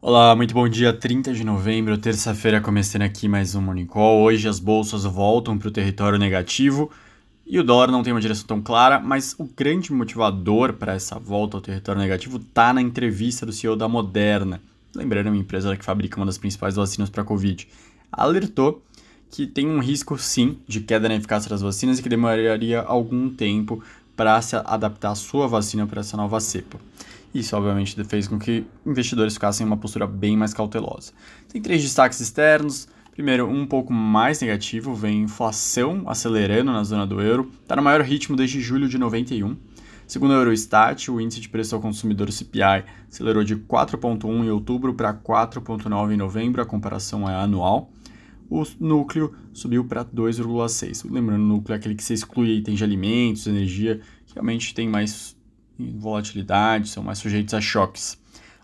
Olá, muito bom dia, 30 de novembro, terça-feira, começando aqui mais um Morning Call. Hoje as bolsas voltam para o território negativo e o dólar não tem uma direção tão clara, mas o grande motivador para essa volta ao território negativo está na entrevista do CEO da Moderna. Lembrando, uma empresa que fabrica uma das principais vacinas para a Covid. Alertou que tem um risco, sim, de queda na eficácia das vacinas e que demoraria algum tempo para se adaptar a sua vacina para essa nova cepa. Isso, obviamente, fez com que investidores ficassem em uma postura bem mais cautelosa. Tem três destaques externos. Primeiro, um pouco mais negativo, vem inflação acelerando na zona do euro, está no maior ritmo desde julho de 91. Segundo a Eurostat, o índice de preço ao consumidor CPI acelerou de 4,1 em outubro para 4,9 em novembro, a comparação é anual. O núcleo subiu para 2,6. Lembrando, o núcleo é aquele que se exclui itens de alimentos, energia, que realmente tem mais volatilidade, são mais sujeitos a choques.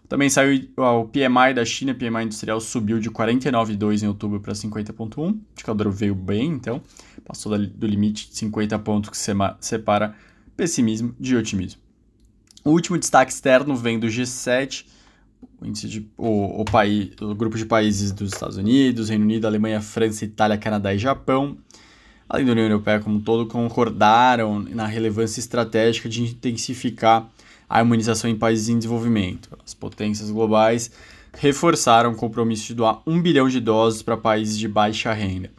Também saiu o PMI da China, PMI industrial subiu de 49,2 em outubro para 50,1. O indicador veio bem, então, passou do limite de 50 pontos que separa pessimismo de otimismo. O último destaque externo vem do G7, o, de, o, o, país, o grupo de países dos Estados Unidos, Reino Unido, Alemanha, França, Itália, Canadá e Japão além da União Europeia como um todo, concordaram na relevância estratégica de intensificar a imunização em países em desenvolvimento. As potências globais reforçaram o compromisso de doar 1 bilhão de doses para países de baixa renda.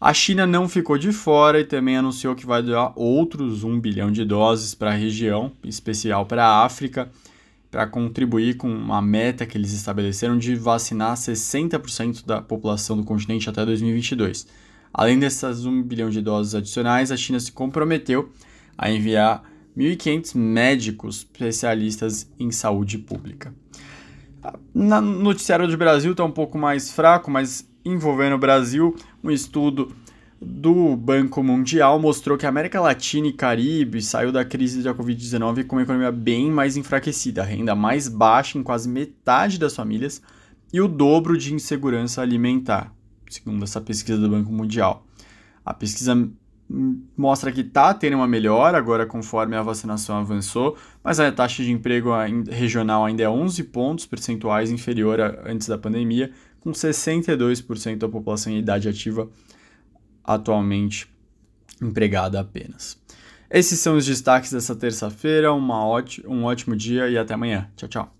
A China não ficou de fora e também anunciou que vai doar outros 1 bilhão de doses para a região, em especial para a África, para contribuir com uma meta que eles estabeleceram de vacinar 60% da população do continente até 2022. Além dessas 1 bilhão de doses adicionais, a China se comprometeu a enviar 1.500 médicos especialistas em saúde pública. No noticiário do Brasil está um pouco mais fraco, mas envolvendo o Brasil, um estudo do Banco Mundial mostrou que a América Latina e Caribe saiu da crise da Covid-19 com uma economia bem mais enfraquecida, renda mais baixa em quase metade das famílias e o dobro de insegurança alimentar segundo essa pesquisa do Banco Mundial. A pesquisa mostra que está tendo uma melhora agora conforme a vacinação avançou, mas a taxa de emprego regional ainda é 11 pontos percentuais inferior a antes da pandemia, com 62% da população em idade ativa atualmente empregada apenas. Esses são os destaques dessa terça-feira. Um ótimo dia e até amanhã. Tchau, tchau.